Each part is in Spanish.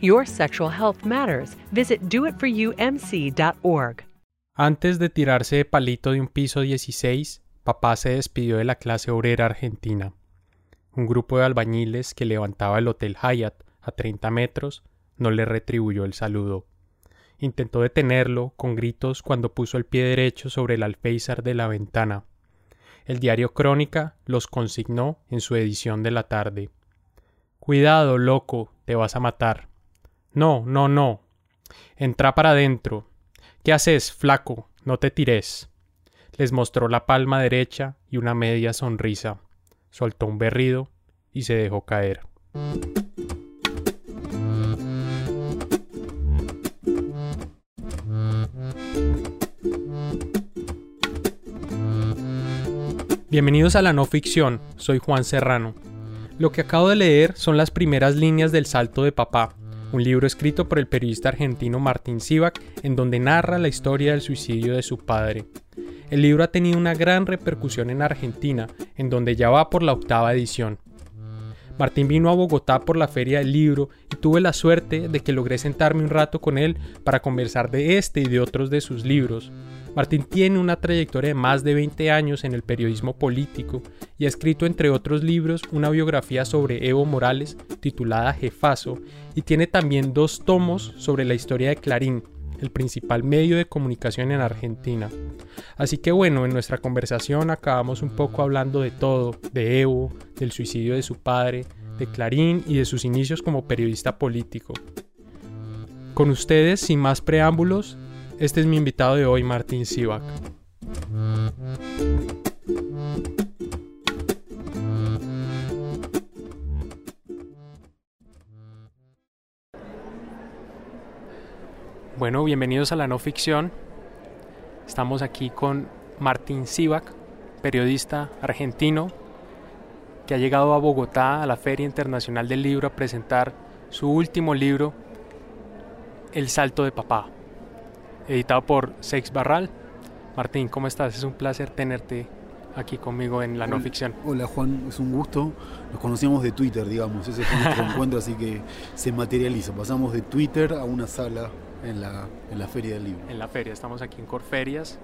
Your sexual health matters. Visit doitforumc.org. Antes de tirarse de palito de un piso 16, papá se despidió de la clase obrera argentina. Un grupo de albañiles que levantaba el Hotel Hyatt a 30 metros no le retribuyó el saludo. Intentó detenerlo con gritos cuando puso el pie derecho sobre el alféizar de la ventana. El diario Crónica los consignó en su edición de la tarde. Cuidado, loco, te vas a matar. No, no, no. Entra para adentro. ¿Qué haces, flaco? No te tires. Les mostró la palma derecha y una media sonrisa. Soltó un berrido y se dejó caer. Bienvenidos a la no ficción, soy Juan Serrano. Lo que acabo de leer son las primeras líneas del Salto de Papá, un libro escrito por el periodista argentino Martín Sivak, en donde narra la historia del suicidio de su padre. El libro ha tenido una gran repercusión en Argentina, en donde ya va por la octava edición. Martín vino a Bogotá por la feria del libro y tuve la suerte de que logré sentarme un rato con él para conversar de este y de otros de sus libros. Martín tiene una trayectoria de más de 20 años en el periodismo político y ha escrito entre otros libros una biografía sobre Evo Morales titulada Jefazo y tiene también dos tomos sobre la historia de Clarín, el principal medio de comunicación en Argentina. Así que bueno, en nuestra conversación acabamos un poco hablando de todo, de Evo, del suicidio de su padre, de Clarín y de sus inicios como periodista político. Con ustedes, sin más preámbulos, este es mi invitado de hoy, Martín Sivak. Bueno, bienvenidos a la no ficción. Estamos aquí con Martín Sivak, periodista argentino, que ha llegado a Bogotá a la Feria Internacional del Libro a presentar su último libro, El Salto de Papá editado por Sex Barral. Martín, ¿cómo estás? Es un placer tenerte aquí conmigo en la no ficción. Hola Juan, es un gusto. Nos conocíamos de Twitter, digamos, ese fue nuestro encuentro, así que se materializa. Pasamos de Twitter a una sala en la, en la Feria del Libro. En la feria, estamos aquí en Corferias.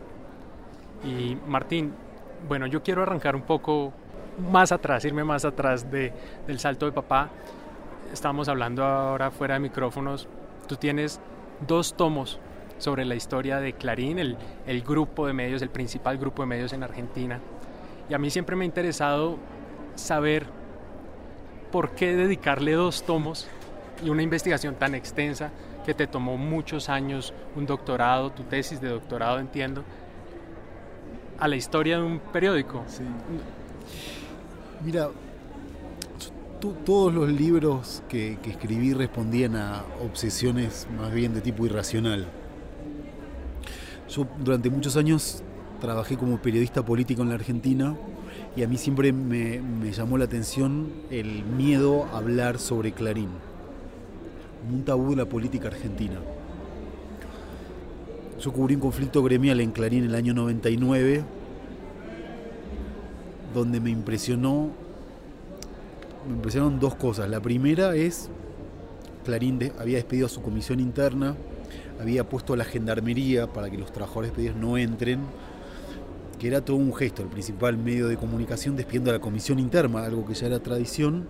Y Martín, bueno, yo quiero arrancar un poco más atrás, irme más atrás de, del salto de papá. Estamos hablando ahora fuera de micrófonos. Tú tienes dos tomos sobre la historia de Clarín, el, grupo de medios, el principal grupo de medios en Argentina. Y a mí siempre me ha interesado saber por qué dedicarle dos tomos y una investigación tan extensa que te tomó muchos años, un doctorado, tu tesis de doctorado, entiendo, a la historia de un periódico. Sí. Mira, todos los libros que escribí respondían a obsesiones más bien de tipo irracional. Yo durante muchos años trabajé como periodista político en la Argentina y a mí siempre me, llamó la atención el miedo a hablar sobre Clarín, un tabú de la política argentina. Yo cubrí un conflicto gremial en Clarín en el año 99, donde me impresionó, me impresionaron dos cosas. La primera es, Clarín había despedido a su comisión interna, había puesto la gendarmería para que los trabajadores despedidos no entren, que era todo un gesto, el principal medio de comunicación despidiendo a la comisión interna, algo que ya era tradición,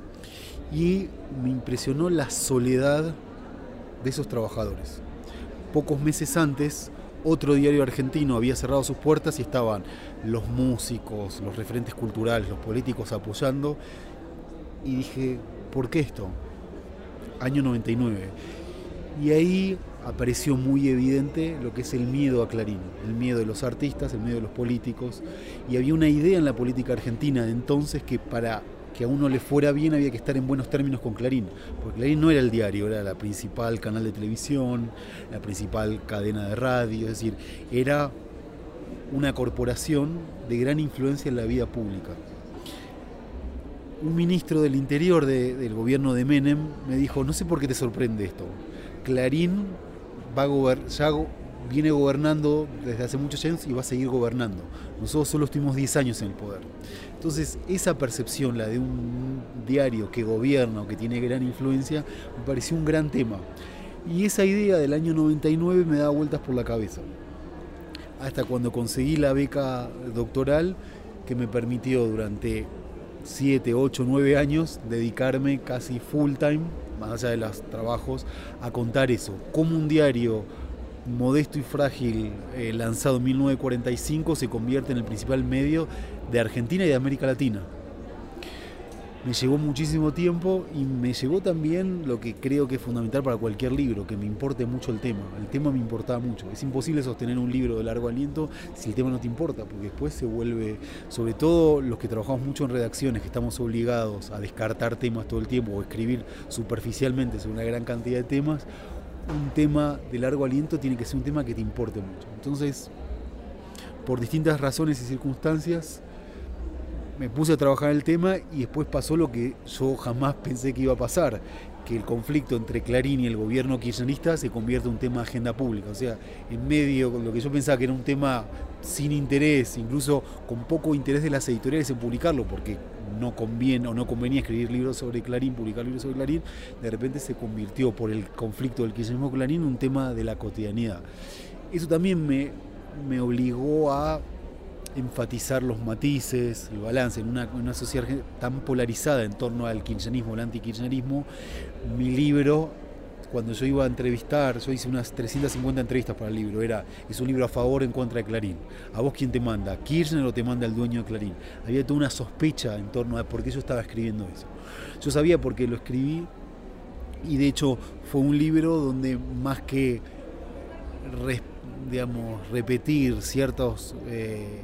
y me impresionó la soledad de esos trabajadores. Pocos meses antes, otro diario argentino había cerrado sus puertas y estaban los músicos, los referentes culturales, los políticos apoyando. Y dije, ¿por qué esto? Año 99. Y ahí apareció muy evidente lo que es el miedo a Clarín, el miedo de los artistas, el miedo de los políticos. Y había una idea en la política argentina de entonces que para que a uno le fuera bien había que estar en buenos términos con Clarín, porque Clarín no era el diario, era la principal canal de televisión, la principal cadena de radio, es decir, era una corporación de gran influencia en la vida pública. Un ministro del interior del gobierno de Menem me dijo, no sé por qué te sorprende esto, Clarín va a ya viene gobernando desde hace muchos años y va a seguir gobernando. Nosotros solo estuvimos 10 años en el poder. Entonces, esa percepción, la de un diario que gobierna o que tiene gran influencia, me pareció un gran tema. Y esa idea del año 99 me da vueltas por la cabeza. Hasta cuando conseguí la beca doctoral que me permitió durante 7, 8, 9 años dedicarme casi full time, más allá de los trabajos, a contar eso. Como un diario modesto y frágil, eh, lanzado en 1945, se convierte en el principal medio de Argentina y de América Latina. Me llevó muchísimo tiempo y me llevó también lo que creo que es fundamental para cualquier libro, que me importe mucho el tema. El tema me importaba mucho. Es imposible sostener un libro de largo aliento si el tema no te importa, porque después se vuelve, sobre todo los que trabajamos mucho en redacciones, que estamos obligados a descartar temas todo el tiempo o escribir superficialmente sobre una gran cantidad de temas, un tema de largo aliento tiene que ser un tema que te importe mucho. Entonces, por distintas razones y circunstancias, me puse a trabajar el tema y después pasó lo que yo jamás pensé que iba a pasar, que el conflicto entre Clarín y el gobierno kirchnerista se convierte en un tema de agenda pública. O sea, en medio, lo que yo pensaba que era un tema sin interés, incluso con poco interés de las editoriales en publicarlo, porque no conviene o no convenía escribir libros sobre Clarín, publicar libros sobre Clarín, de repente se convirtió por el conflicto del kirchnerismo Clarín en un tema de la cotidianidad. Eso también me, me obligó a enfatizar los matices, el balance en una, sociedad tan polarizada en torno al kirchnerismo, el antikirchnerismo, mi libro cuando yo iba a entrevistar, yo hice unas 350 entrevistas para el libro, era, es un libro a favor o en contra de Clarín. ¿A vos quién te manda? ¿Kirchner o te manda el dueño de Clarín? Había toda una sospecha en torno a por qué yo estaba escribiendo eso. Yo sabía por qué lo escribí y de hecho fue un libro donde más que digamos, repetir ciertos... Eh,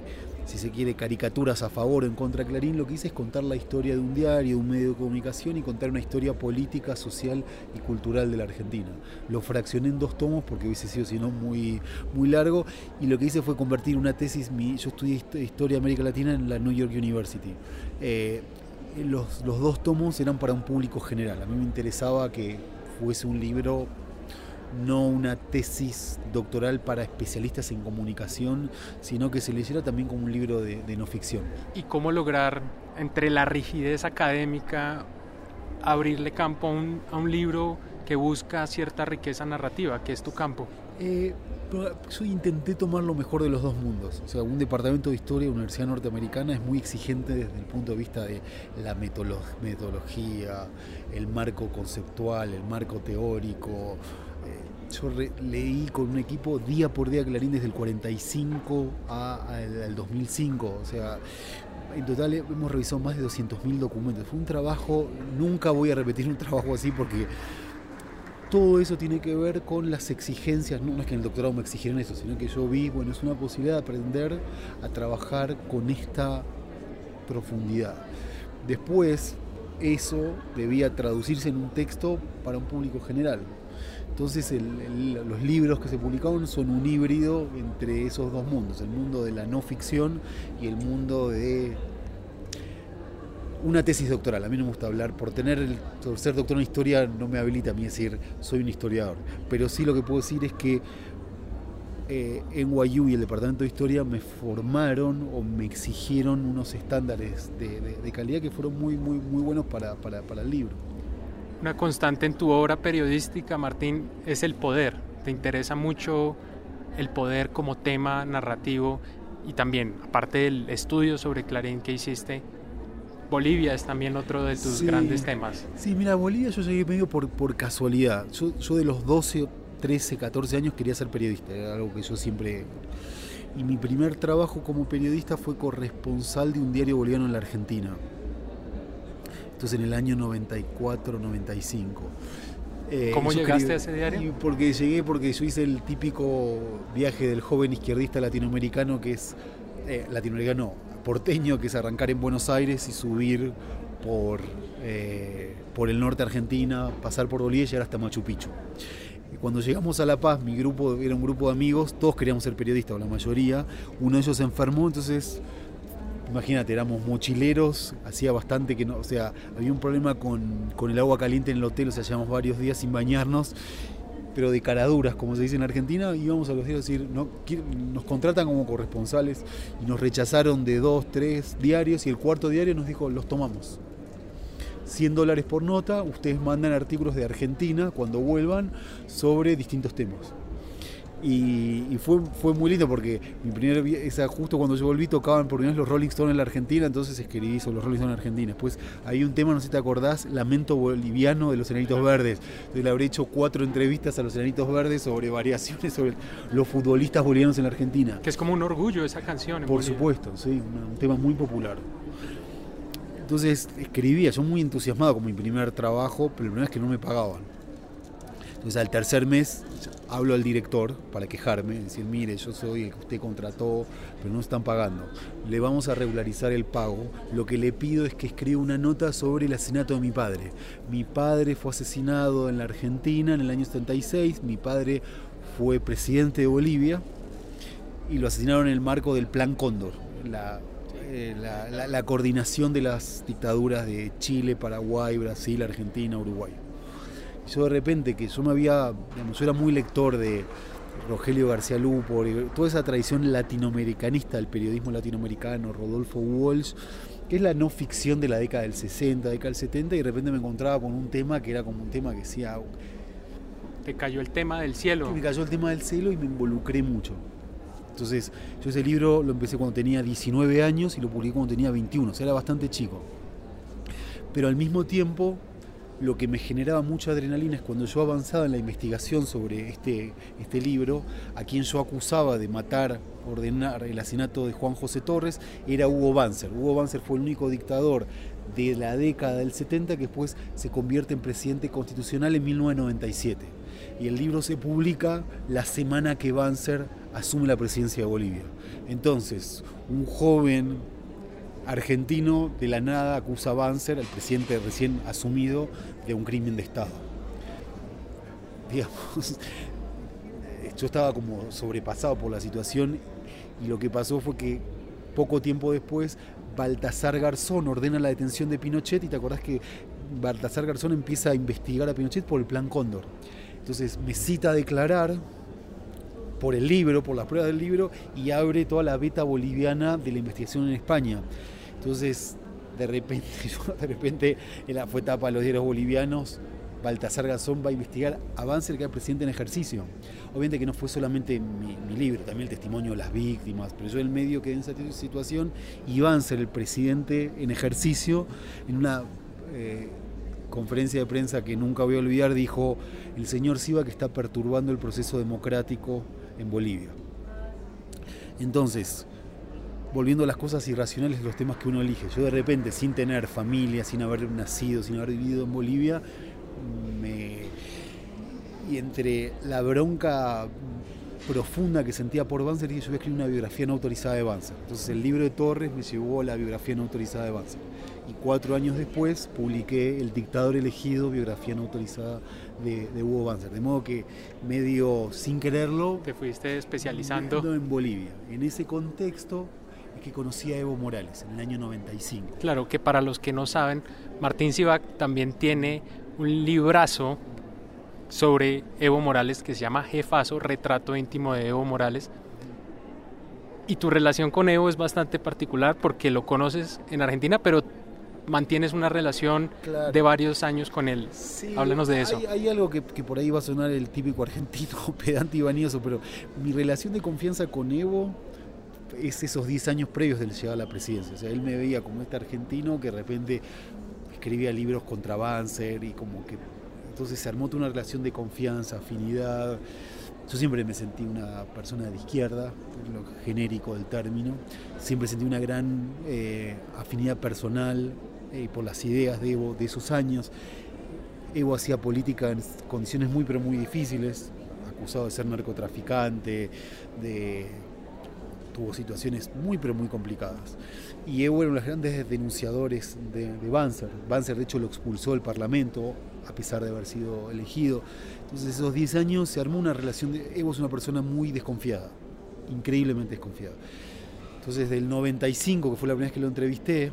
si se quiere, caricaturas a favor o en contra de Clarín, lo que hice es contar la historia de un diario, de un medio de comunicación y contar una historia política, social y cultural de la Argentina. Lo fraccioné en dos tomos porque hubiese sido, si no, muy, muy largo y lo que hice fue convertir una tesis, yo estudié Historia de América Latina en la New York University. Eh, los, los dos tomos eran para un público general. A mí me interesaba que fuese un libro no una tesis doctoral para especialistas en comunicación, sino que se leyera también como un libro de, no ficción. ¿Y cómo lograr entre la rigidez académica abrirle campo a un, libro que busca cierta riqueza narrativa, que es tu campo? Eh, yo intenté tomar lo mejor de los dos mundos. O sea, un departamento de historia de universidad norteamericana es muy exigente desde el punto de vista de la metodología, el marco conceptual, el marco teórico, yo leí con un equipo día por día Clarín desde el 45 al 2005, o sea, en total hemos revisado más de 200.000 documentos. Fue un trabajo, nunca voy a repetir un trabajo así porque todo eso tiene que ver con las exigencias, no, es que en el doctorado me exigieron eso, sino que yo vi, bueno, es una posibilidad de aprender a trabajar con esta profundidad. Después, eso debía traducirse en un texto para un público general. Entonces los libros que se publicaron son un híbrido entre esos dos mundos, el mundo de la no ficción y el mundo de una tesis doctoral. A mí no me gusta hablar, por tener el, ser doctor en historia no me habilita a mí decir soy un historiador, pero sí lo que puedo decir es que eh, NYU y el Departamento de Historia me formaron o me exigieron unos estándares de, calidad que fueron muy, muy, muy buenos para el libro. Una constante en tu obra periodística, Martín, es el poder. Te interesa mucho el poder como tema narrativo y también, aparte del estudio sobre Clarín que hiciste, Bolivia es también otro de tus grandes temas. Sí, mira, Bolivia yo llegué medio por, por casualidad. Yo, de los 12, 13, 14 años quería ser periodista, era algo que yo siempre... Y mi primer trabajo como periodista fue corresponsal de un diario boliviano en la Argentina. Entonces en el año 94, 95. Eh, ¿Cómo llegaste a ese diario? Porque llegué porque yo hice el típico viaje del joven izquierdista latinoamericano que es eh, latinoamericano porteño, que es arrancar en Buenos Aires y subir por, eh, por el norte de Argentina, pasar por Bolivia y llegar hasta Machu Picchu. Cuando llegamos a La Paz, mi grupo era un grupo de amigos, todos queríamos ser periodistas, o la mayoría. Uno de ellos se enfermó, entonces imagínate, éramos mochileros, hacía bastante que no, o sea, había un problema con, con, el agua caliente en el hotel, o sea, llevamos varios días sin bañarnos, pero de caraduras, como se dice en Argentina, íbamos a los días a decir, no, nos contratan como corresponsales y nos rechazaron de dos, tres diarios y el cuarto diario nos dijo, los tomamos. 100 dólares por nota, ustedes mandan artículos de Argentina cuando vuelvan sobre distintos temas. Y, fue, fue muy lindo porque mi primer esa, justo cuando yo volví tocaban por primera vez los Rolling Stones en la Argentina, entonces escribí sobre los Rolling Stones en Argentina. Después hay un tema, no sé si te acordás, Lamento Boliviano de los Enanitos Verdes. Entonces le habré hecho cuatro entrevistas a los Enanitos Verdes sobre variaciones sobre los futbolistas bolivianos en la Argentina. Que es como un orgullo esa canción. por supuesto, sí, un, un tema muy popular. Entonces escribía, yo muy entusiasmado con mi primer trabajo, pero el problema es que no me pagaban. Entonces al tercer mes hablo al director para quejarme, decir, mire, yo soy el que usted contrató, pero no están pagando. Le vamos a regularizar el pago. Lo que le pido es que escriba una nota sobre el asesinato de mi padre. Mi padre fue asesinado en la Argentina en el año 76, mi padre fue presidente de Bolivia y lo asesinaron en el marco del Plan Cóndor, la eh, la, coordinación de las dictaduras de Chile, Paraguay, Brasil, Argentina, Uruguay. Yo de repente, que yo me había, yo era muy lector de Rogelio García Lupo, toda esa tradición latinoamericanista del periodismo latinoamericano, Rodolfo Walsh, que es la no ficción de la década del 60, década del 70, y de repente me encontraba con un tema que era como un tema que decía... Te cayó el tema del cielo. Me cayó el tema del cielo y me involucré mucho. Entonces, yo ese libro lo empecé cuando tenía 19 años y lo publiqué cuando tenía 21, o sea, era bastante chico. Pero al mismo tiempo, lo que me generaba mucha adrenalina es cuando yo avanzaba en la investigación sobre este, este libro, a quien yo acusaba de matar, ordenar el asesinato de Juan José Torres, era Hugo Banzer. Hugo Banzer fue el único dictador de la década del 70 que después se convierte en presidente constitucional en 1997. Y el libro se publica la semana que Banzer asume la presidencia de Bolivia. Entonces, un joven argentino de la nada acusa a Banzer, el presidente recién asumido, de un crimen de Estado. Digamos, yo estaba como sobrepasado por la situación y lo que pasó fue que poco tiempo después Baltasar Garzón ordena la detención de Pinochet y te acordás que Baltasar Garzón empieza a investigar a Pinochet por el plan Cóndor. Entonces me cita a declarar por el libro, por las pruebas del libro, y abre toda la beta boliviana de la investigación en España. Entonces, de repente, de repente, en la fue etapa de los diarios bolivianos, Baltasar Gazón va a investigar a Banzer, que era presidente en ejercicio. Obviamente que no fue solamente mi, libro, también el testimonio de las víctimas, pero yo en el medio quedé en esa situación y Banzer, el presidente en ejercicio, en una eh, conferencia de prensa que nunca voy a olvidar, dijo, el señor Siva que está perturbando el proceso democrático en Bolivia. Entonces, volviendo a las cosas irracionales, los temas que uno elige. Yo de repente, sin tener familia, sin haber nacido, sin haber vivido en Bolivia, me... y entre la bronca profunda que sentía por Banzer, dije yo voy a escribir una biografía no autorizada de Banzer. Entonces el libro de Torres me llevó a la biografía no autorizada de Banzer y cuatro años después publiqué El dictador elegido, biografía no autorizada de, Hugo Banzer. De modo que medio sin quererlo... Te fuiste especializando. En Bolivia. En ese contexto es que conocí a Evo Morales en el año 95. Claro, que para los que no saben, Martín Sivac también tiene un librazo sobre Evo Morales que se llama Jefazo, retrato íntimo de Evo Morales y tu relación con Evo es bastante particular porque lo conoces en Argentina, pero mantienes una relación de varios años con él. Háblanos de eso. Hay, algo que, por ahí va a sonar el típico argentino pedante y vanioso, pero mi relación de confianza con Evo es esos 10 años previos del llegada a la presidencia. O sea, él me veía como este argentino que de repente escribía libros contra Banzer y como que Entonces se armó toda una relación de confianza, afinidad. Yo siempre me sentí una persona de izquierda, lo genérico del término. Siempre sentí una gran eh, afinidad personal eh, por las ideas de Evo de esos años. Evo hacía política en condiciones muy pero muy difíciles, acusado de ser narcotraficante, de tuvo situaciones muy pero muy complicadas. Y Evo era uno de los grandes denunciadores de, de Banzer. Banzer de hecho lo expulsó del Parlamento a pesar de haber sido elegido. Entonces esos 10 años se armó una relación de... Evo es una persona muy desconfiada, increíblemente desconfiada. Entonces del 95, que fue la primera vez que lo entrevisté,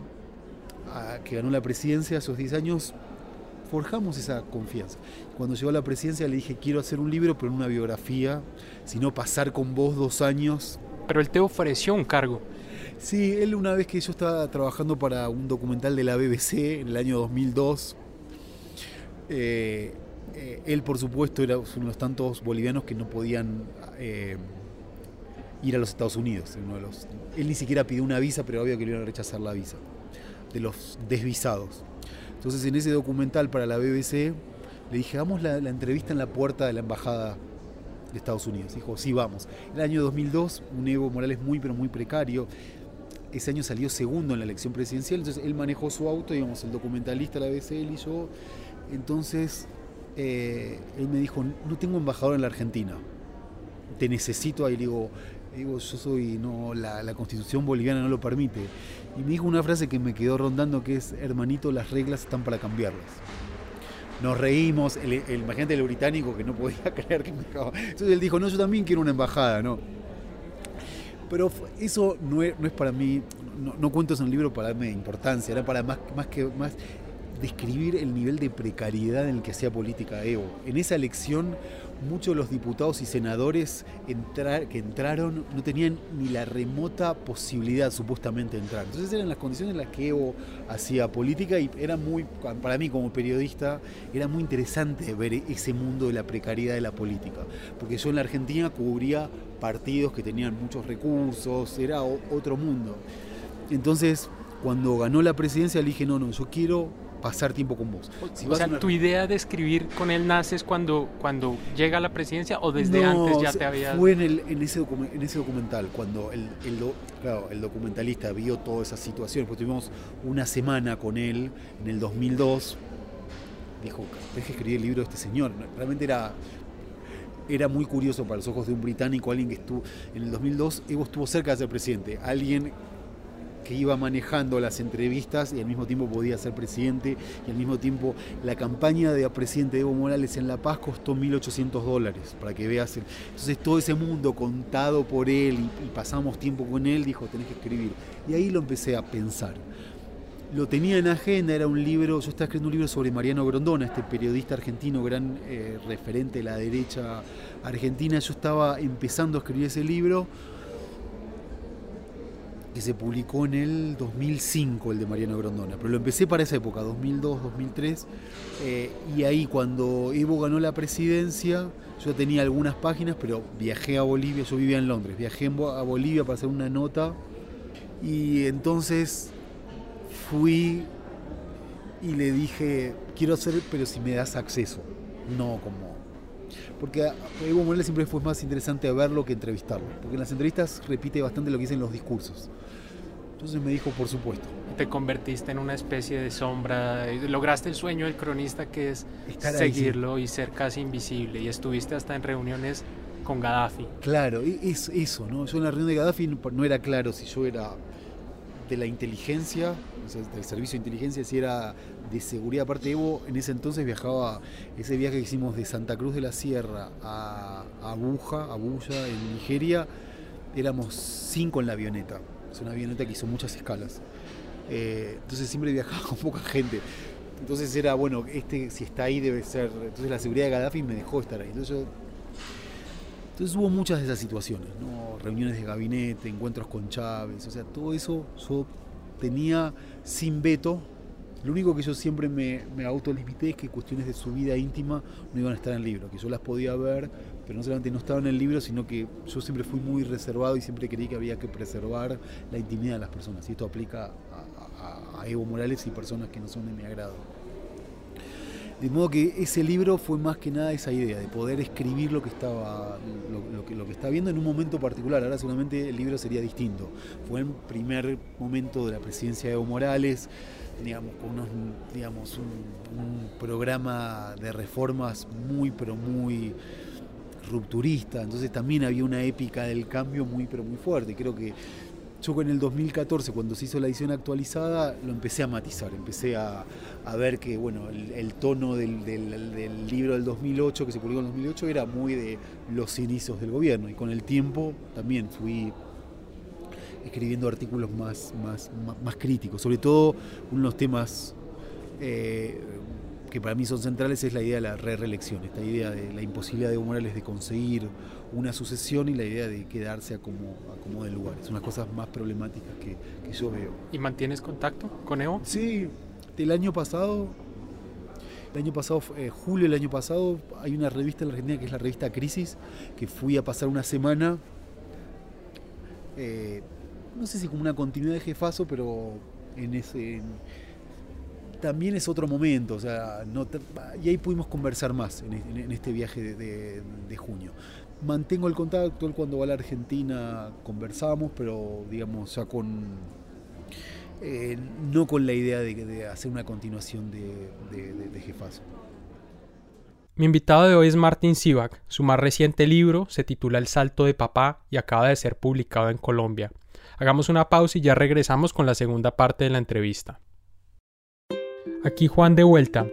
a, que ganó la presidencia, esos 10 años forjamos esa confianza. Cuando llegó a la presidencia le dije, quiero hacer un libro, pero no una biografía, sino pasar con vos dos años. Pero él te ofreció un cargo. Sí, él una vez que yo estaba trabajando para un documental de la BBC en el año 2002, eh, eh, él por supuesto era uno de los tantos bolivianos que no podían eh, ir a los Estados Unidos. Uno de los, él ni siquiera pidió una visa, pero obvio que le iban a rechazar la visa, de los desvisados. Entonces en ese documental para la BBC le dije, hagamos la, la entrevista en la puerta de la embajada de Estados Unidos. Dijo, sí, vamos. El año 2002, un Evo Morales muy, pero muy precario. Ese año salió segundo en la elección presidencial, entonces él manejó su auto, digamos, el documentalista, la BBC, él y yo. Entonces, eh, él me dijo, no tengo embajador en la Argentina, te necesito ahí. Le digo, digo yo soy, no, la, la, constitución boliviana no lo permite. Y me dijo una frase que me quedó rondando que es, hermanito, las reglas están para cambiarlas. Nos reímos, el, el imagínate el británico que no podía creer que me dejaba. Entonces él dijo, no, yo también quiero una embajada, ¿no? Pero eso no es, no es para mí, no, no, cuento eso en el libro para darme importancia, era para más, más que más describir el nivel de precariedad en el que hacía política Evo. En esa elección, muchos de los diputados y senadores que entraron no tenían ni la remota posibilidad supuestamente de entrar. Entonces eran las condiciones en las que Evo hacía política y era muy, para mí como periodista, era muy interesante ver ese mundo de la precariedad de la política. Porque yo en la Argentina cubría partidos que tenían muchos recursos, era otro mundo. Entonces, cuando ganó la presidencia, le dije, no, no, yo quiero pasar tiempo con vos. Si o sea, una... ¿tu idea de escribir con él naces cuando, cuando llega a la presidencia o desde no, antes ya te había...? Fue en, el, en, ese en, ese documental, cuando el, el, claro, el documentalista vio toda esa situación, pues tuvimos una semana con él en el 2002, dijo, deje escribir el libro de este señor. Realmente era, era muy curioso para los ojos de un británico, alguien que estuvo, en el 2002 Evo estuvo cerca de ser presidente, alguien que iba manejando las entrevistas y al mismo tiempo podía ser presidente y al mismo tiempo la campaña de presidente Evo Morales en La Paz costó 1.800 dólares, para que veas. Entonces todo ese mundo contado por él y, y, pasamos tiempo con él, dijo, tenés que escribir. Y ahí lo empecé a pensar. Lo tenía en agenda, era un libro, yo estaba escribiendo un libro sobre Mariano Grondona, este periodista argentino, gran eh, referente de la derecha argentina. Yo estaba empezando a escribir ese libro que se publicó en el 2005, el de Mariano Grondona, pero lo empecé para esa época, 2002, 2003, eh, y ahí cuando Evo ganó la presidencia, yo tenía algunas páginas, pero viajé a Bolivia, yo vivía en Londres, viajé a Bolivia para hacer una nota, y entonces fui y le dije, quiero hacer, pero si me das acceso, no como porque a Evo Morales siempre fue más interesante verlo que entrevistarlo, porque en las entrevistas repite bastante lo que dicen los discursos. Entonces me dijo, por supuesto. Te convertiste en una especie de sombra, lograste el sueño del cronista que es Estar seguirlo ahí, sí. y ser casi invisible, y estuviste hasta en reuniones con Gaddafi. Claro, es eso, ¿no? Yo en la reunión de Gaddafi no era claro si yo era de la inteligencia, del servicio de inteligencia, si era de seguridad. Aparte, Evo en ese entonces viajaba, ese viaje que hicimos de Santa Cruz de la Sierra a Abuja, Abuya, en Nigeria, éramos cinco en la avioneta. Es una avioneta que hizo muchas escalas. Eh, entonces siempre viajaba con poca gente. Entonces era, bueno, este si está ahí debe ser. Entonces la seguridad de Gaddafi me dejó estar ahí. Entonces, yo, entonces hubo muchas de esas situaciones, ¿no? reuniones de gabinete, encuentros con Chávez, o sea, todo eso yo tenía sin veto. Lo único que yo siempre me, me autolimité es que cuestiones de su vida íntima no iban a estar en el libro, que yo las podía ver, pero no solamente no estaban en el libro, sino que yo siempre fui muy reservado y siempre creí que había que preservar la intimidad de las personas. Y esto aplica a, Evo Morales y personas que no son de mi agrado. De modo que ese libro fue más que nada esa idea, de poder escribir lo que estaba, lo, que, lo que estaba viendo en un momento particular. Ahora seguramente el libro sería distinto. Fue en primer momento de la presidencia de Evo Morales, digamos, con unos, digamos, un, programa de reformas muy, pero muy rupturista. Entonces también había una épica del cambio muy, pero muy fuerte. Creo que yo en el 2014, cuando se hizo la edición actualizada, lo empecé a matizar, empecé a, ver que bueno, el, tono del, libro del 2008, que se publicó en el 2008, era muy de los inicios del gobierno. Y con el tiempo también fui escribiendo artículos más, más, más, críticos, sobre todo unos temas eh, que para mí son centrales es la idea de la re-reelección, esta idea de la imposibilidad de Evo Morales de conseguir una sucesión y la idea de quedarse a como, a como de lugar. Es una de las cosas más problemáticas que, yo veo. ¿Y mantienes contacto con Evo? Sí, el año pasado, el año pasado, eh, julio del año pasado, hay una revista en la Argentina que es la revista Crisis, que fui a pasar una semana, eh, no sé si como una continuidad de jefazo, pero en ese también es otro momento, o sea, no y ahí pudimos conversar más en, este viaje de, junio. Mantengo el contacto, él cuando va a la Argentina conversamos, pero digamos ya con, eh, no con la idea de, hacer una continuación de, jefazo. Mi invitado de hoy es Martin Sivak. Su más reciente libro se titula El salto de papá y acaba de ser publicado en Colombia. Hagamos una pausa y ya regresamos con la segunda parte de la entrevista. Aquí Juan de vuelta.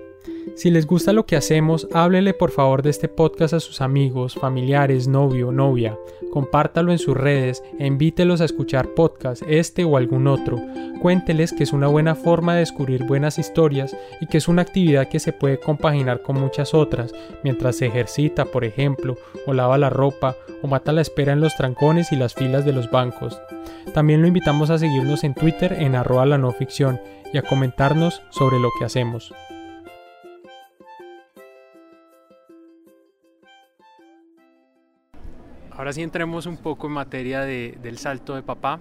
Si les gusta lo que hacemos, háblele por favor de este podcast a sus amigos, familiares, novio, novia. Compártalo en sus redes e invítelos a escuchar podcast, este o algún otro. Cuénteles que es una buena forma de descubrir buenas historias y que es una actividad que se puede compaginar con muchas otras, mientras se ejercita, por ejemplo, o lava la ropa, o mata la espera en los trancones y las filas de los bancos. También lo invitamos a seguirnos en Twitter en arroba la no ficción y a comentarnos sobre lo que hacemos. Ahora sí entremos un poco en materia de, del salto de papá,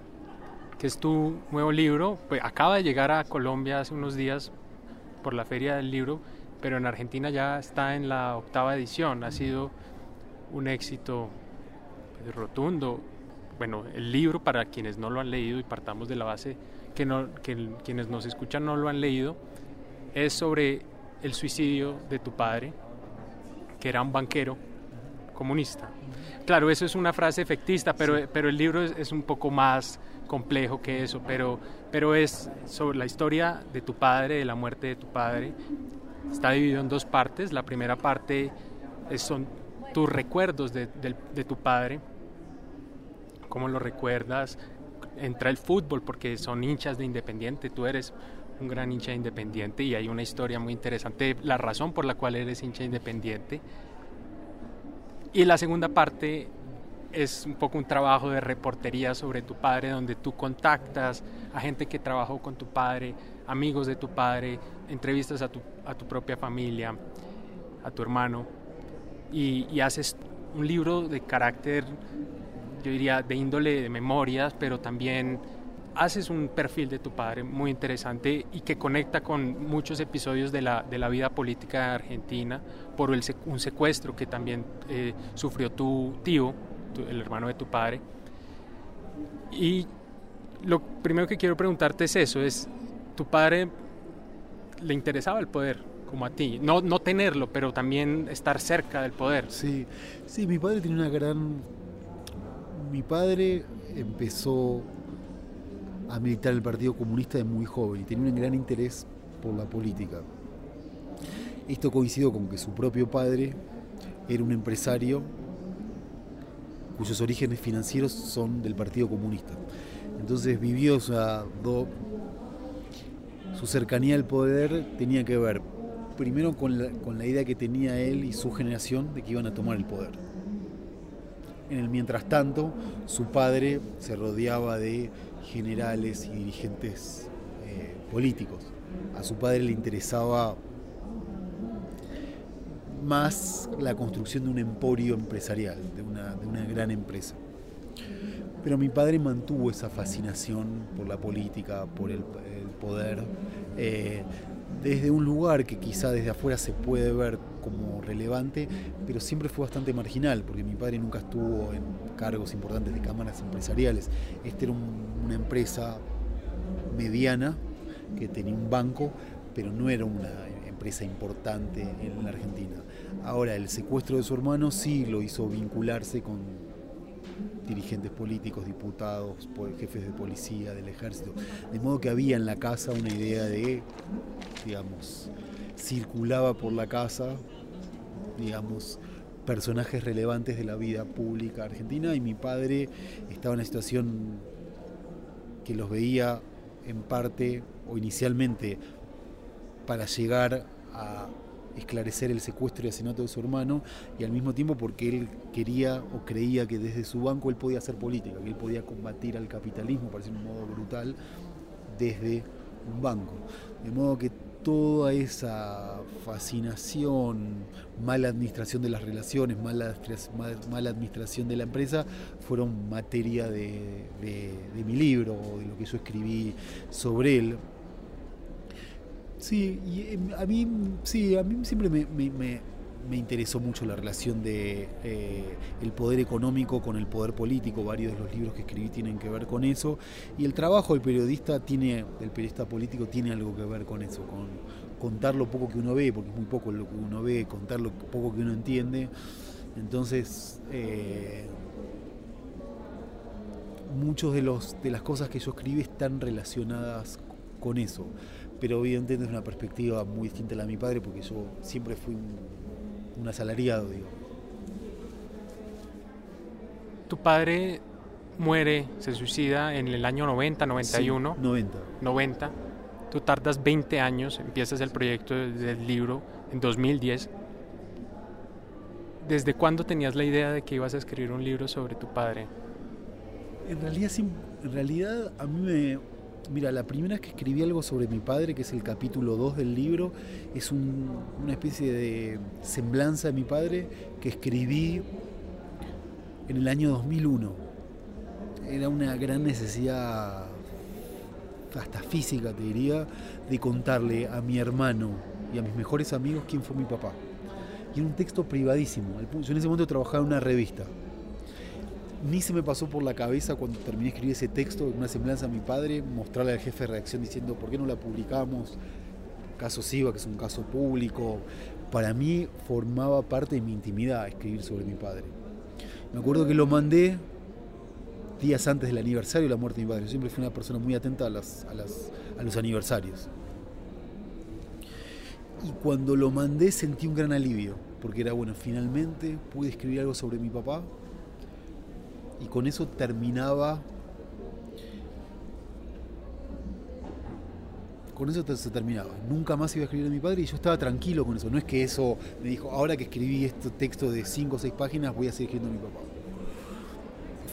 que es tu nuevo libro. Pues acaba de llegar a Colombia hace unos días por la feria del libro, pero en Argentina ya está en la octava edición. Ha sido un éxito pues, rotundo. Bueno, el libro para quienes no lo han leído y partamos de la base que, no, que quienes nos escuchan no lo han leído, es sobre el suicidio de tu padre, que era un banquero comunista. Claro, eso es una frase efectista, pero, pero el libro es, un poco más complejo que eso, pero, pero es sobre la historia de tu padre, de la muerte de tu padre. Está dividido en dos partes. La primera parte son tus recuerdos de, de tu padre, cómo lo recuerdas, entra el fútbol porque son hinchas de Independiente, tú eres un gran hincha de Independiente y hay una historia muy interesante, la razón por la cual eres hincha Independiente. Y la segunda parte es un poco un trabajo de reportería sobre tu padre, donde tú contactas a gente que trabajó con tu padre, amigos de tu padre, entrevistas a tu, a tu propia familia, a tu hermano, y, y haces un libro de carácter yo diría, de índole de memorias, pero también haces un perfil de tu padre muy interesante y que conecta con muchos episodios de la, de la vida política Argentina por un secuestro que también eh, sufrió tu tío, el hermano de tu padre. Y lo primero que quiero preguntarte es eso, es, ¿tu padre le interesaba el poder como a ti? No, no tenerlo, pero también estar cerca del poder. Sí, sí, mi padre tiene una gran mi padre empezó a militar en el Partido Comunista de muy joven y tenía un gran interés por la política. Esto coincidió con que su propio padre era un empresario cuyos orígenes financieros son del Partido Comunista. Entonces vivió, su cercanía al poder tenía que ver primero con la, idea que tenía él y su generación de que iban a tomar el poder. Mientras tanto, su padre se rodeaba de generales y dirigentes eh, políticos. A su padre le interesaba más la construcción de un emporio empresarial, de una, gran empresa. Pero mi padre mantuvo esa fascinación por la política, por el, poder, eh, desde un lugar que quizá desde afuera se puede ver como relevante, pero siempre fue bastante marginal, porque mi padre nunca estuvo en cargos importantes de cámaras empresariales. Esta era una empresa mediana que tenía un banco, pero no era una empresa importante en la Argentina. Ahora, el secuestro de su hermano sí lo hizo vincularse con dirigentes políticos, diputados, jefes de policía, del ejército. De modo que había en la casa una idea de, digamos, circulaba por la casa, digamos, personajes relevantes de la vida pública argentina y mi padre estaba en una situación que los veía en parte o inicialmente para llegar a esclarecer el secuestro y asesinato de su hermano y al mismo tiempo porque él quería o creía que desde su banco él podía hacer política, que él podía combatir al capitalismo, parece un modo brutal, desde un banco. De modo que toda esa fascinación, mala administración de las relaciones, mala, mala administración de la empresa, fueron materia de, de mi libro, de lo que yo escribí sobre él. Sí, y em, a mí, sí, a mí siempre me, me, interesó mucho la relación de eh, el poder económico con el poder político. Varios de los libros que escribí tienen que ver con eso. Y el trabajo del periodista tiene, del periodista político tiene algo que ver con eso, con contar lo poco que uno ve, porque es muy poco lo que uno ve, contar lo poco que uno entiende. Entonces, eh, muchos de los de las cosas que yo escribí están relacionadas con eso pero evidentemente es una perspectiva muy distinta a la de mi padre porque yo siempre fui un, asalariado, digo. Tu padre muere, se suicida en el año 90, 91. 90. 90. Tú tardas 20 años, empiezas el proyecto del libro en 2010. ¿Desde cuándo tenías la idea de que ibas a escribir un libro sobre tu padre? En realidad, en realidad a mí me, Mira, la primera vez que escribí algo sobre mi padre, que es el capítulo 2 del libro, es una especie de semblanza de mi padre que escribí en el año 2001. Era una gran necesidad, hasta física te diría, de contarle a mi hermano y a mis mejores amigos quién fue mi papá. Y era un texto privadísimo. Yo en ese momento trabajaba en una revista ni se me pasó por la cabeza cuando terminé de escribir ese texto, una semblanza a mi padre, mostrarle al jefe de redacción diciendo por qué no la publicamos. Caso SIVA, que es un caso público. Para mí formaba parte de mi intimidad escribir sobre mi padre. Me acuerdo que lo mandé días antes del aniversario de la muerte de mi padre. Yo siempre fui una persona muy atenta a, a los aniversarios. Y cuando lo mandé sentí un gran alivio, porque era bueno, finalmente pude escribir algo sobre mi papá y con eso terminaba con eso se terminaba. Nunca más iba a escribir a mi padre y yo estaba tranquilo con eso. No es que eso me dijo, ahora que escribí este texto de 5 o 6 páginas, voy a seguir escribiendo a mi papá.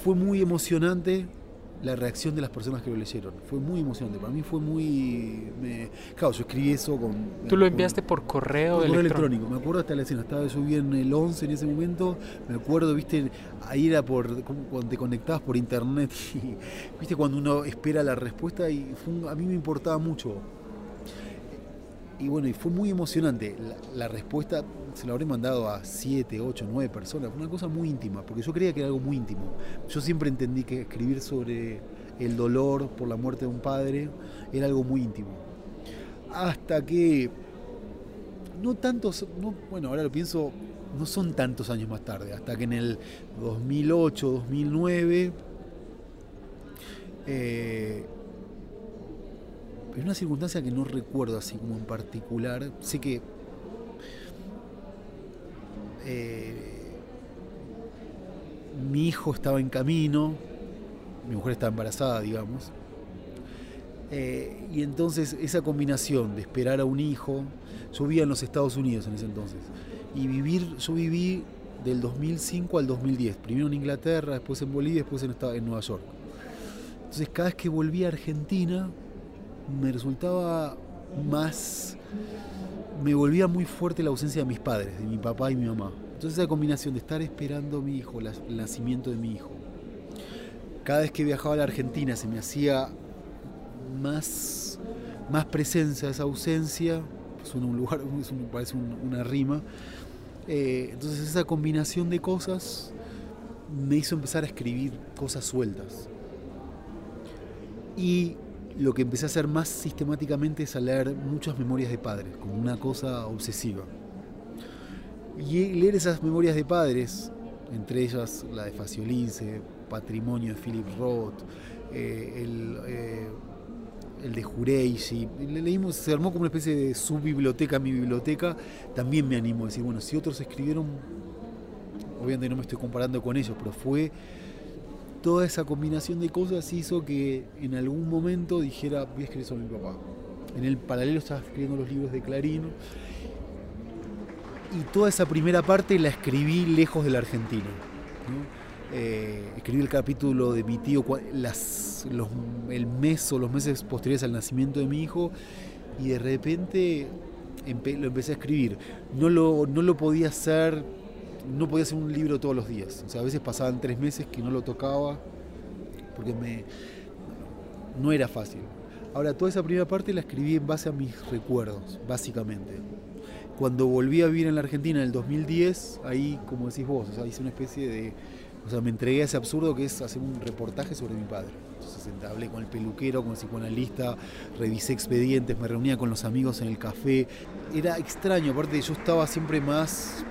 Fue muy emocionante la reacción de las personas que lo leyeron. Fue muy emocionante. Para mí fue muy. claro, yo escribí eso con. ¿Tú lo enviaste por correo, por electrónico? Me acuerdo hasta la escena. Estaba yo bien en el 11 en ese momento. Me acuerdo, viste, ahí era por. cuando te conectabas por internet. Y, viste, cuando uno espera la respuesta. Y a mí me importaba mucho. Y bueno, y fue muy emocionante. La, respuesta se la habré mandado a 7, 8, 9 personas. Fue una cosa muy íntima, porque yo creía que era algo muy íntimo. Yo siempre entendí que escribir sobre el dolor por la muerte de un padre era algo muy íntimo. Hasta que, no tantos, no, bueno, ahora lo pienso, no son tantos años más tarde, hasta que en el 2008, 2009, eh, es una circunstancia que no recuerdo así como en particular. Sé que eh, mi hijo estaba en camino, mi mujer estaba embarazada, digamos. Eh, y entonces esa combinación de esperar a un hijo, yo vivía en los Estados Unidos en ese entonces, y vivir, yo viví del 2005 al 2010, primero en Inglaterra, después en Bolivia, después en, en Nueva York. Entonces cada vez que volví a Argentina, me resultaba más, me volvía muy fuerte la ausencia de mis padres, de mi papá y mi mamá. Entonces esa combinación de estar esperando mi hijo, el nacimiento de mi hijo, cada vez que viajaba a la Argentina se me hacía más, más presencia esa ausencia suena un lugar, parece una rima. Eh, entonces esa combinación de cosas me hizo empezar a escribir cosas sueltas. Y lo que empecé a hacer más sistemáticamente es a leer muchas memorias de padres, como una cosa obsesiva. Y leer esas memorias de padres, entre ellas la de Faciolince, Patrimonio de Philip Roth, eh, el, eh, el, de Jureishi, le leímos, se armó como una especie de subbiblioteca, mi biblioteca, también me animó a decir, bueno, si otros escribieron, obviamente no me estoy comparando con ellos, pero fue toda esa combinación de cosas hizo que en algún momento dijera, voy a escribir sobre mi papá. En el paralelo estaba escribiendo los libros de Clarino. Y toda esa primera parte la escribí lejos de la Argentina. Eh, escribí el capítulo de mi tío el mes o los meses posteriores al nacimiento de mi hijo y de repente lo empecé a escribir. No lo, no lo podía hacer no podía hacer un libro todos los días. O sea, a veces pasaban tres meses que no lo tocaba porque me no era fácil. Ahora, toda esa primera parte la escribí en base a mis recuerdos, básicamente. Cuando volví a vivir en la Argentina en el 2010, ahí, como decís vos, o sea, hice una especie de... O sea, me entregué a ese absurdo que es hacer un reportaje sobre mi padre. Entonces hablé con el peluquero, con el psicoanalista, revisé expedientes, me reunía con los amigos en el café. Era extraño, aparte yo estaba siempre más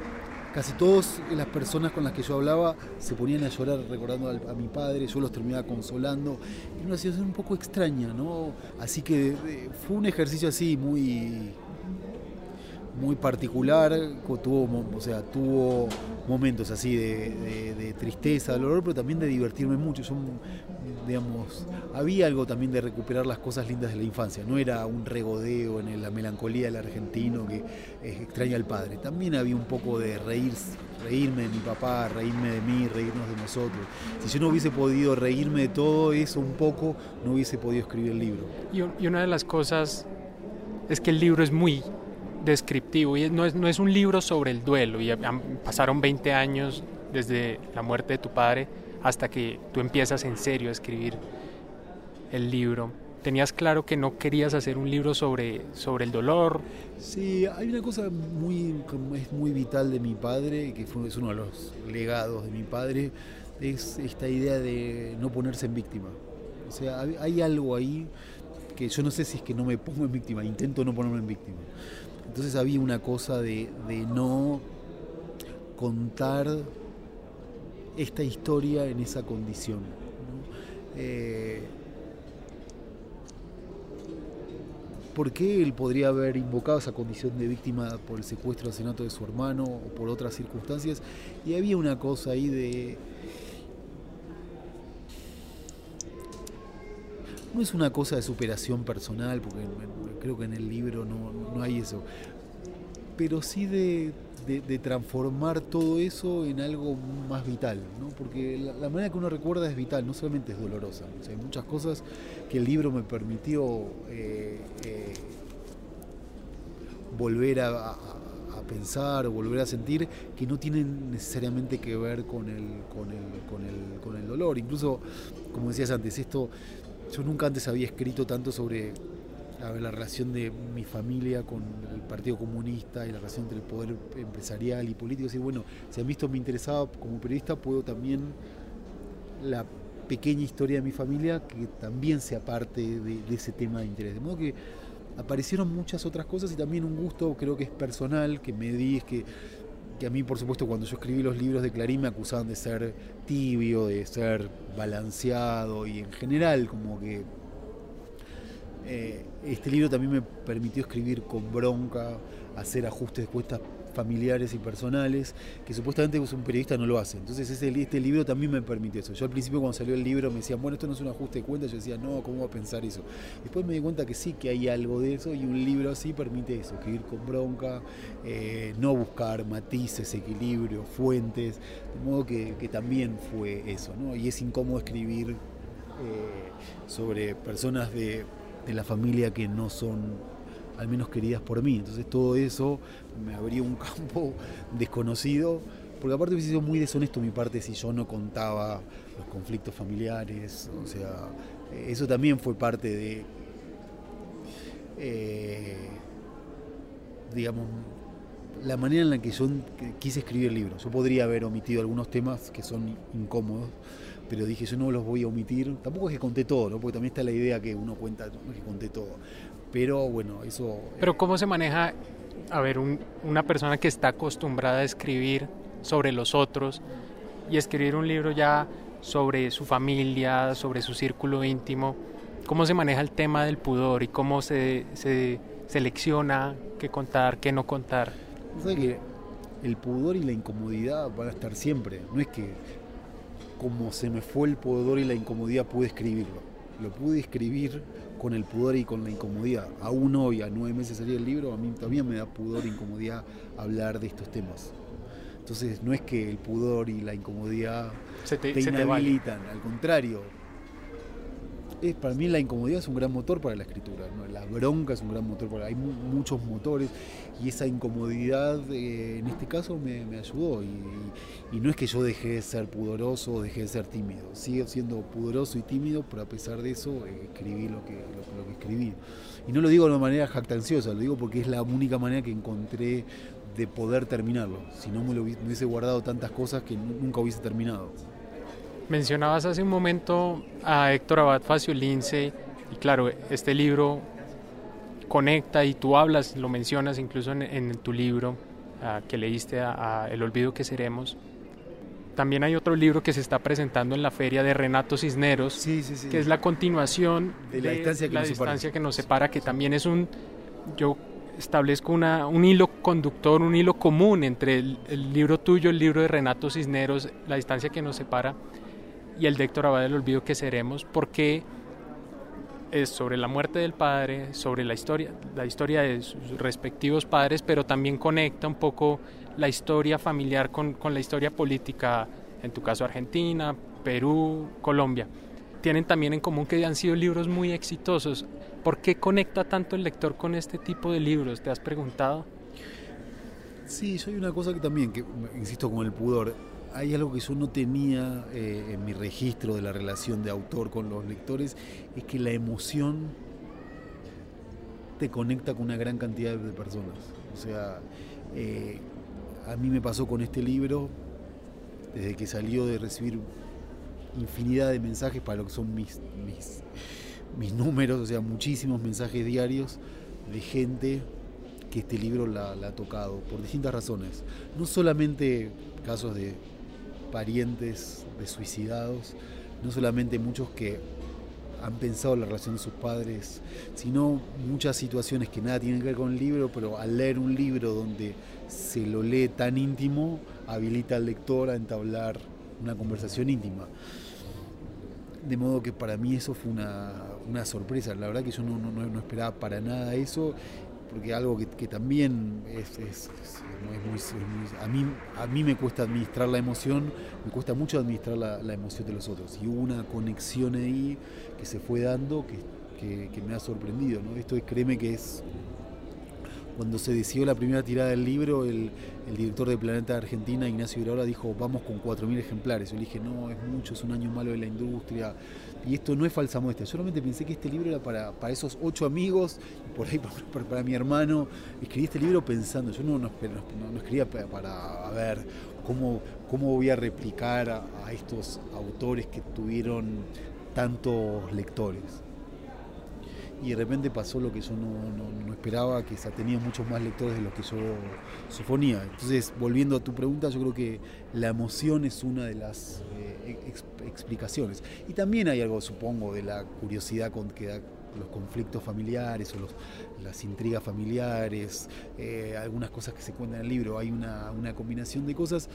casi todas las personas con las que yo hablaba se ponían a llorar recordando a, mi padre, yo los terminaba consolando. Era una situación un poco extraña, ¿no? Así que fue un ejercicio así muy muy particular, tuvo, o sea, tuvo momentos así de, tristeza, de dolor, pero también de divertirme mucho. Había algo también de recuperar las cosas lindas de la infancia. No era un regodeo en la melancolía del argentino que extraña al padre. También había un poco de reír, reírme de mi papá, reírme de mí, reírnos de nosotros. Si yo no hubiese podido reírme de todo eso un poco, no hubiese podido escribir el libro. Y, una de las cosas es que el libro es muy descriptivo y no es, no es un libro sobre el duelo y pasaron 20 años desde la muerte de tu padre hasta que tú empiezas en serio a escribir el libro. ¿Tenías claro que no querías hacer un libro sobre, sobre el dolor? Sí, hay una cosa muy, es muy vital de mi padre, que fue, es uno de los legados de mi padre, es esta idea de no ponerse en víctima. O sea, hay algo ahí que yo no sé si es que no me pongo en víctima, intento no ponerme en víctima. Entonces había una cosa de, no contar esta historia en esa condición. Eh, ¿Por qué él podría haber invocado esa condición de víctima por el secuestro asesinato de su hermano o por otras circunstancias? Y había una cosa ahí de No es una cosa de superación personal, porque creo que en el libro no, hay eso, pero sí de, transformar todo eso en algo más vital, ¿no? porque la, manera que uno recuerda es vital, no solamente es dolorosa. hay muchas cosas que el libro me permitió eh, eh, volver a, pensar o volver a sentir que no tienen necesariamente que ver con el, con el, con el, con el dolor. Incluso, como decías antes, esto yo nunca antes había escrito tanto sobre la relación de mi familia con el Partido Comunista y la relación entre el poder empresarial y político. Y bueno, si han visto me interesaba como periodista, puedo también la pequeña historia de mi familia que también sea parte de, ese tema de interés. De modo que aparecieron muchas otras cosas y también un gusto creo que es personal que me di, es que que a mí, por supuesto, cuando yo escribí los libros de Clarín me acusaban de ser tibio, de ser balanceado y en general como que eh, este libro también me permitió escribir con bronca, hacer ajustes de cuestas familiares y personales, que supuestamente un periodista no lo hace. Entonces este libro también me permite eso. Yo al principio cuando salió el libro me decían, bueno, esto no es un ajuste de cuentas, yo decía, no, ¿cómo va a pensar eso? Después me di cuenta que sí, que hay algo de eso y un libro así permite eso, escribir con bronca, eh, no buscar matices, equilibrio, fuentes, de modo que, también fue eso, ¿no? Y es incómodo escribir eh, sobre personas de, de la familia que no son al menos queridas por mí. Entonces todo eso me abría un campo desconocido, porque aparte hubiese sido muy deshonesto mi parte si yo no contaba los conflictos familiares, o sea, eso también fue parte de... Eh, digamos, la manera en la que yo quise escribir el libro. Yo podría haber omitido algunos temas que son incómodos, pero dije, yo no los voy a omitir. Tampoco es que conté todo, ¿no? porque también está la idea que uno cuenta, no es que conté todo. Pero bueno, eso... Pero ¿cómo se maneja, a ver, una persona que está acostumbrada a escribir sobre los otros y escribir un libro ya sobre su familia, sobre su círculo íntimo? ¿Cómo se maneja el tema del pudor y cómo se, se selecciona qué contar, qué no contar? Que el pudor y la incomodidad van a estar siempre. No es que como se me fue el pudor y la incomodidad pude escribirlo. Lo pude escribir con el pudor y con la incomodidad. Aún hoy, a nueve meses salía el libro, a mí todavía me da pudor e incomodidad hablar de estos temas. Entonces no es que el pudor y la incomodidad se te, te inhabilitan, al contrario, es, para mí la incomodidad es un gran motor para la escritura, la bronca es un gran motor, para, hay muchos motores y esa incomodidad eh, en este caso me, ayudó y, no es que yo dejé de ser pudoroso o dejé de ser tímido, sigo siendo pudoroso y tímido, pero a pesar de eso eh, escribí lo que, lo, que escribí. Y no lo digo de una manera jactanciosa, lo digo porque es la única manera que encontré de poder terminarlo, si no me, lo, me hubiese guardado tantas cosas que nunca hubiese terminado. Mencionabas hace un momento a Héctor Abad Faciolince y claro, este libro conecta y tú hablas, lo mencionas incluso en, tu libro que leíste a, El olvido que seremos. También hay otro libro que se está presentando en la feria de Renato Cisneros, que es la continuación de la distancia, que, la nos distancia que nos separa, que también es un, yo establezco una, un hilo conductor, un hilo común entre el, el libro tuyo, el libro de Renato Cisneros, la distancia que nos separa, y el de Héctor Abad del Olvido que seremos, porque es sobre la muerte del padre, sobre la historia, la historia de sus respectivos padres, pero también conecta un poco la historia familiar con, con la historia política, en tu caso Argentina, Perú, Colombia. Tienen también en común que han sido libros muy exitosos. ¿Por qué conecta tanto el lector con este tipo de libros? ¿Te has preguntado? Sí, soy una cosa que también, que insisto con el pudor, hay algo que yo no tenía eh, en mi registro de la relación de autor con los lectores, es que la emoción te conecta con una gran cantidad de personas. O sea, eh, a mí me pasó con este libro, desde que salió de recibir infinidad de mensajes para lo que son mis, mis, mis números, o sea, muchísimos mensajes diarios de gente que este libro la, la, ha tocado por distintas razones. No solamente casos de parientes de suicidados, no solamente muchos que han pensado en la relación de sus padres, sino muchas situaciones que nada tienen que ver con el libro, pero al leer un libro donde se lo lee tan íntimo, habilita al lector a entablar una conversación íntima. De modo que para mí eso fue una, sorpresa, la verdad que yo no, no esperaba para nada eso porque algo que, también es, muy, a, mí, a mí me cuesta administrar la emoción, me cuesta mucho administrar la, emoción de los otros. Y hubo una conexión ahí que se fue dando que, que, me ha sorprendido. ¿no? Esto es, créeme que es cuando se decidió la primera tirada del libro, el, director de Planeta Argentina, Ignacio Iraola, dijo, vamos con 4.000 ejemplares. Yo le dije, no, es mucho, es un año malo de la industria. Y esto no es falsa muestra. Solamente pensé que este libro era para, para esos ocho amigos, por ahí para, mi hermano. Escribí este libro pensando, yo no, no, escribía para, ver cómo, cómo voy a replicar a estos autores que tuvieron tantos lectores y de repente pasó lo que yo no, esperaba, que tenido muchos más lectores de los que yo suponía. Entonces, volviendo a tu pregunta, yo creo que la emoción es una de las eh, explicaciones. Y también hay algo, supongo, de la curiosidad con que da los conflictos familiares o los, las intrigas familiares, eh, algunas cosas que se cuentan en el libro, hay una, combinación de cosas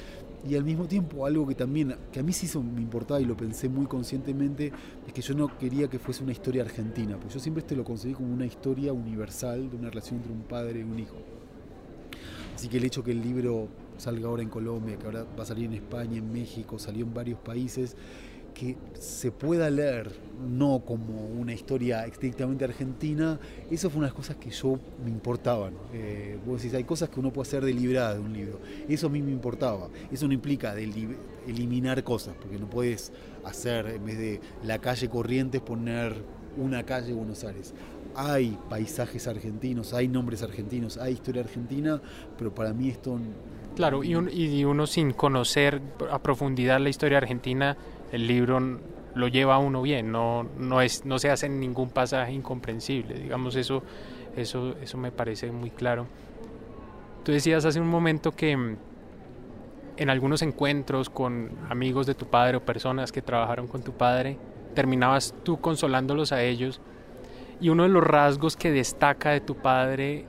y al mismo tiempo algo que también, que a mí sí me importaba y lo pensé muy conscientemente, es que yo no quería que fuese una historia argentina, porque yo siempre este lo concebí como una historia universal de una relación entre un padre y un hijo. Así que el hecho que el libro salga ahora en Colombia, que ahora va a salir en España, en México, salió en varios países, que se pueda leer no como una historia estrictamente argentina, eso fue una de las cosas que yo me importaban. Eh, vos decís, hay cosas que uno puede hacer deliberadas de un libro, eso a mí me importaba. Eso no implica eliminar cosas, porque no puedes hacer, en vez de la calle Corrientes, poner una calle Buenos Aires. hay paisajes argentinos, hay nombres argentinos, hay historia argentina, pero para mí esto... Claro, y, y uno sin conocer a profundidad la historia argentina, el libro lo lleva a uno bien, no, no, es, no se hace ningún pasaje incomprensible, digamos, eso, eso, eso me parece muy claro. Tú decías hace un momento que mm, en algunos encuentros con amigos de tu padre o personas que trabajaron con tu padre, terminabas tú consolándolos a ellos y uno de los rasgos que destaca de tu padre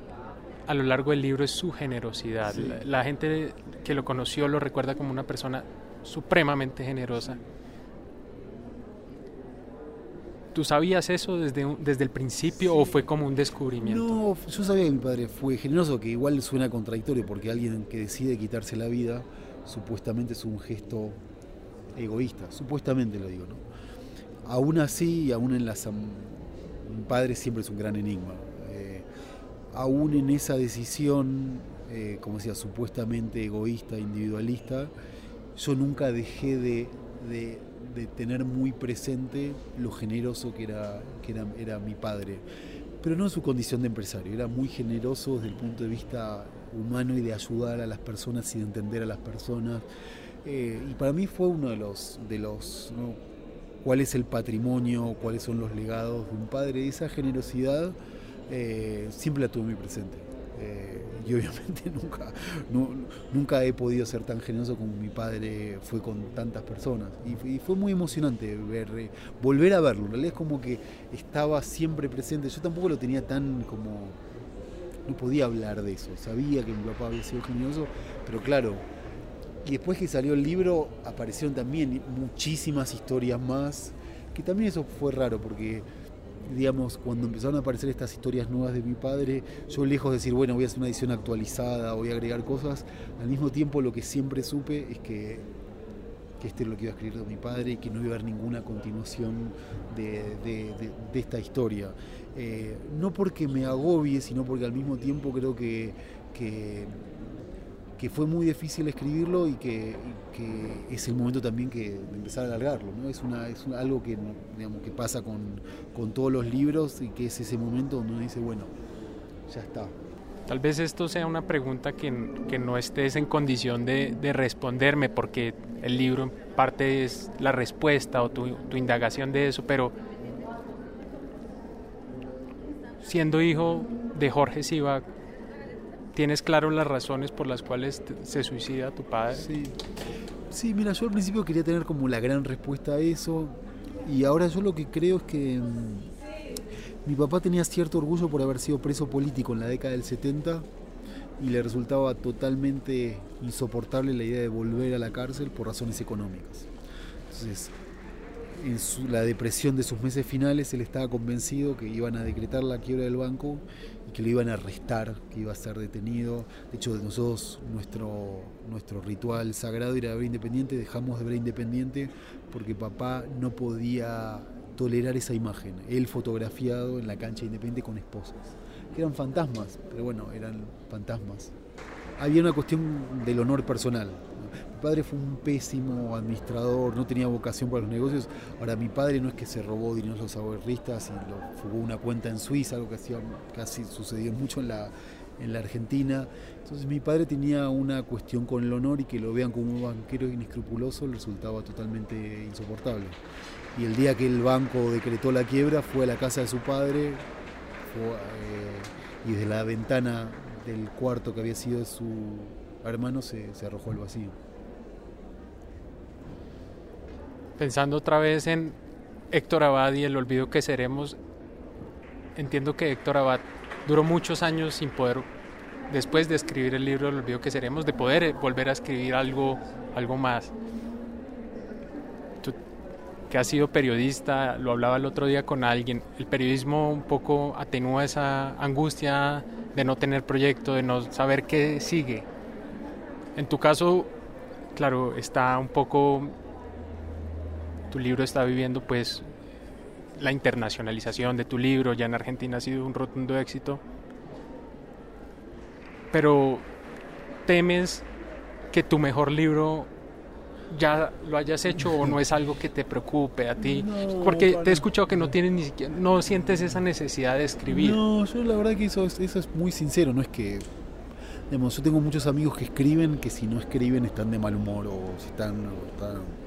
a lo largo del libro es su generosidad. La, gente que lo conoció lo recuerda como una persona supremamente generosa. ¿Tú sabías eso desde, desde el principio o fue como un descubrimiento? No, yo sabía que mi padre fue generoso, que igual suena contradictorio porque alguien que decide quitarse la vida supuestamente es un gesto egoísta, supuestamente lo digo, ¿no? Aún así, aún en las un padre siempre es un gran enigma. Eh, aún en esa decisión, eh, como decía, supuestamente egoísta, individualista, yo nunca dejé de, tener muy presente lo generoso que, era, que era, era mi padre. Pero no en su condición de empresario, era muy generoso desde el punto de vista humano y de ayudar a las personas y de entender a las personas. Eh, y para mí fue uno de los, de los cuál es el patrimonio, cuáles son los legados de un padre. Esa generosidad eh, siempre la tuve muy presente. Eh, y obviamente nunca, nunca he podido ser tan generoso como mi padre fue con tantas personas. Y, fue muy emocionante ver, eh, volver a verlo. En realidad es como que estaba siempre presente. Yo tampoco lo tenía tan como... No podía hablar de eso. Sabía que mi papá había sido generoso, pero claro, y después que salió el libro aparecieron también muchísimas historias más, que también eso fue raro porque, digamos, cuando empezaron a aparecer estas historias nuevas de mi padre, yo lejos de decir, bueno, voy a hacer una edición actualizada, voy a agregar cosas, al mismo tiempo lo que siempre supe es que, que este es lo que iba a escribir de mi padre y que no iba a haber ninguna continuación de, esta historia. Eh, no porque me agobie, sino porque al mismo tiempo creo que que fue muy difícil escribirlo y que, es el momento también que, de empezar a alargarlo. ¿no? Es, una, es algo que, digamos, que pasa con, todos los libros y que es ese momento donde uno dice, bueno, ya está. Tal vez esto sea una pregunta que, no estés en condición de, responderme porque el libro en parte es la respuesta o tu, tu indagación de eso, pero siendo hijo de Jorge Siva, ¿Tienes claro las razones por las cuales se suicida tu padre? Sí. sí, mira, yo al principio quería tener como la gran respuesta a eso y ahora yo lo que creo es que mm, mi papá tenía cierto orgullo por haber sido preso político en la década del 70 y le resultaba totalmente insoportable la idea de volver a la cárcel por razones económicas. Entonces, en la depresión de sus meses finales, él estaba convencido que iban a decretar la quiebra del banco que lo iban a arrestar, que iba a ser detenido. De hecho, nosotros, nuestro, nuestro ritual sagrado era ver Independiente, dejamos de ver Independiente porque papá no podía tolerar esa imagen. Él fotografiado en la cancha Independiente con esposas, que eran fantasmas, pero bueno, eran fantasmas. Había una cuestión del honor personal padre fue un pésimo administrador, no tenía vocación para los negocios. Ahora, mi padre no es que se robó dinero a los ahorristas y lo fugó una cuenta en Suiza, algo que hacía, casi sucedió mucho en la, en la Argentina. Entonces mi padre tenía una cuestión con el honor y que lo vean como un banquero inescrupuloso resultaba totalmente insoportable. Y el día que el banco decretó la quiebra fue a la casa de su padre eh, y desde la ventana del cuarto que había sido de su hermano se, se arrojó al vacío pensando otra vez en Héctor Abad y el olvido que seremos, entiendo que Héctor Abad duró muchos años sin poder, después de escribir el libro El olvido que seremos, de poder volver a escribir algo, algo más. Tú, que has sido periodista, lo hablaba el otro día con alguien, el periodismo un poco atenúa esa angustia de no tener proyecto, de no saber qué sigue. En tu caso, claro, está un poco tu libro está viviendo pues la internacionalización de tu libro, ya en Argentina ha sido un rotundo éxito. Pero temes que tu mejor libro ya lo hayas hecho o no es algo que te preocupe a ti? Porque te he escuchado que no tienes ni siquiera, no sientes esa necesidad de escribir. No, yo la verdad que eso, es- eso es muy sincero, no es que... Digamos, yo tengo muchos amigos que escriben que si no escriben están de mal humor o si están... o están-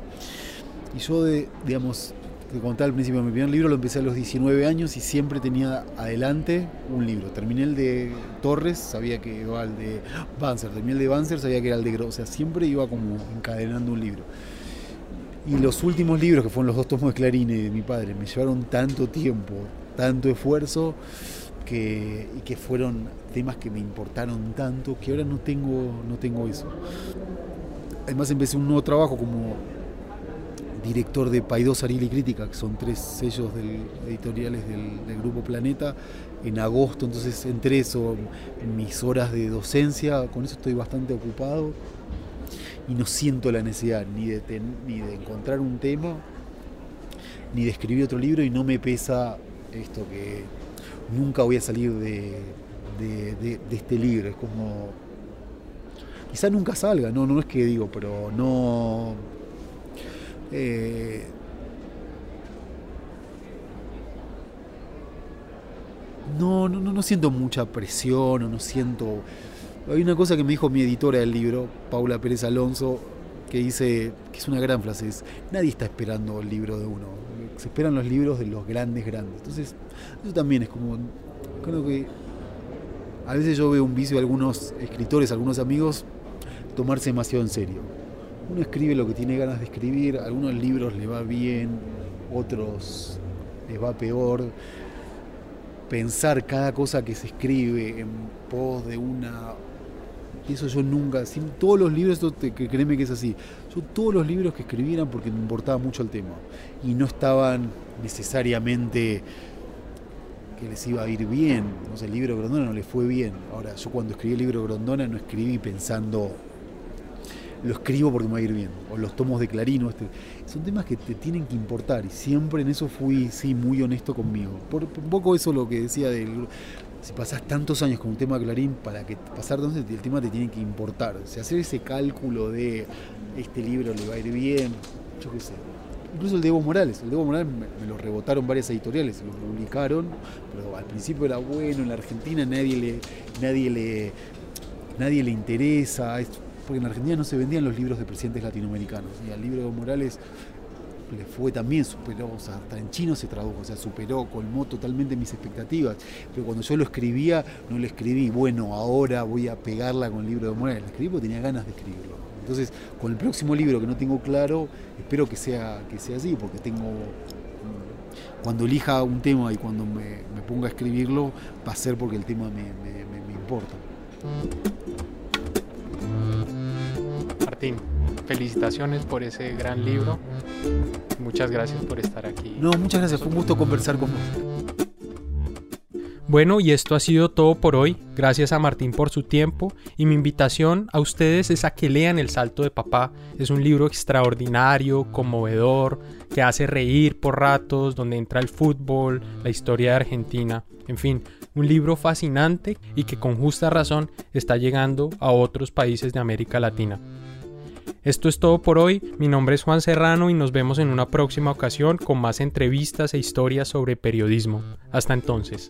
Y yo, de, digamos, te contaba al principio, mi primer libro lo empecé a los 19 años y siempre tenía adelante un libro. Terminé el de Torres, sabía que iba al de Banzer. Terminé el de Banzer, sabía que era el de Gross. O sea, siempre iba como encadenando un libro. Y los últimos libros, que fueron los dos tomos de Clarín y de mi padre, me llevaron tanto tiempo, tanto esfuerzo, que, y que fueron temas que me importaron tanto, que ahora no tengo, no tengo eso. Además empecé un nuevo trabajo como director de Paidós, Ariel y Crítica, que son tres sellos del- editoriales del, Grupo Planeta, en agosto, entonces entre eso, mis horas de docencia, con eso estoy bastante ocupado y no siento la necesidad ni de, encontrar un tema, ni de escribir otro libro y no me pesa esto que nunca voy a salir de este libro, es como... Quizá nunca salga, no, no es que digo, pero no... eh, no, no, no, siento mucha presión o no siento... Hay una cosa que me dijo mi editora del libro, Paula Pérez Alonso, que dice, que es una gran frase, es, nadie está esperando el libro de uno, se esperan los libros de los grandes grandes. Entonces, eso también es como, creo que a veces yo veo un vicio de algunos escritores, algunos amigos, tomarse demasiado en serio. Uno escribe lo que tiene ganas de escribir, a algunos libros le va bien, otros les va peor. Pensar cada cosa que se escribe en pos de una... Eso yo nunca, sin todos los libros, créeme que es así, yo todos los libros que escribí eran porque me importaba mucho el tema y no estaban necesariamente que les iba a ir bien. No sé, el libro Grondona no les fue bien. Ahora, yo cuando escribí el libro Grondona no escribí pensando, lo escribo porque me va a ir bien. O los tomos de Clarín, o este. son temas que te tienen que importar. Y siempre en eso fui, sí, muy honesto conmigo. Un poco eso lo que decía del. Si pasás tantos años con un tema de Clarín, para que pasar entonces el tema te tiene que importar. O sea, hacer ese cálculo de este libro le va a ir bien, yo qué sé. Incluso el de Evo Morales. El de Evo Morales me, lo rebotaron varias editoriales, lo publicaron, pero al principio era bueno, en la Argentina nadie le, nadie le, nadie le interesa, es- porque en Argentina no se vendían los libros de presidentes latinoamericanos. Y al libro de Morales le fue también, superó, o sea, hasta en chino se tradujo, o sea, superó, colmó totalmente mis expectativas. Pero cuando yo lo escribía, no lo escribí, bueno, ahora voy a pegarla con el libro de Morales, lo escribí porque tenía ganas de escribirlo. Entonces, con el próximo libro que no tengo claro, espero que sea, que sea así, porque tengo. mm, Cuando elija un tema y cuando me, ponga a escribirlo, va a ser porque el tema me- me importa. Martín, felicitaciones por ese gran libro. Muchas gracias por estar aquí. No, muchas gracias, fue un gusto conversar con vos. Bueno, y esto ha sido todo por hoy. Gracias a Martín por su tiempo y mi invitación a ustedes es a que lean El Salto de Papá. Es un libro extraordinario, conmovedor, que hace reír por ratos, donde entra el fútbol, la historia de Argentina. En fin, un libro fascinante y que con justa razón está llegando a otros países de América Latina. Esto es todo por hoy, mi nombre es Juan Serrano y nos vemos en una próxima ocasión con más entrevistas e historias sobre periodismo. Hasta entonces.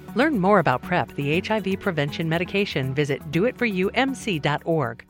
Learn more about PrEP, the HIV prevention medication. Visit doitforyoumc.org.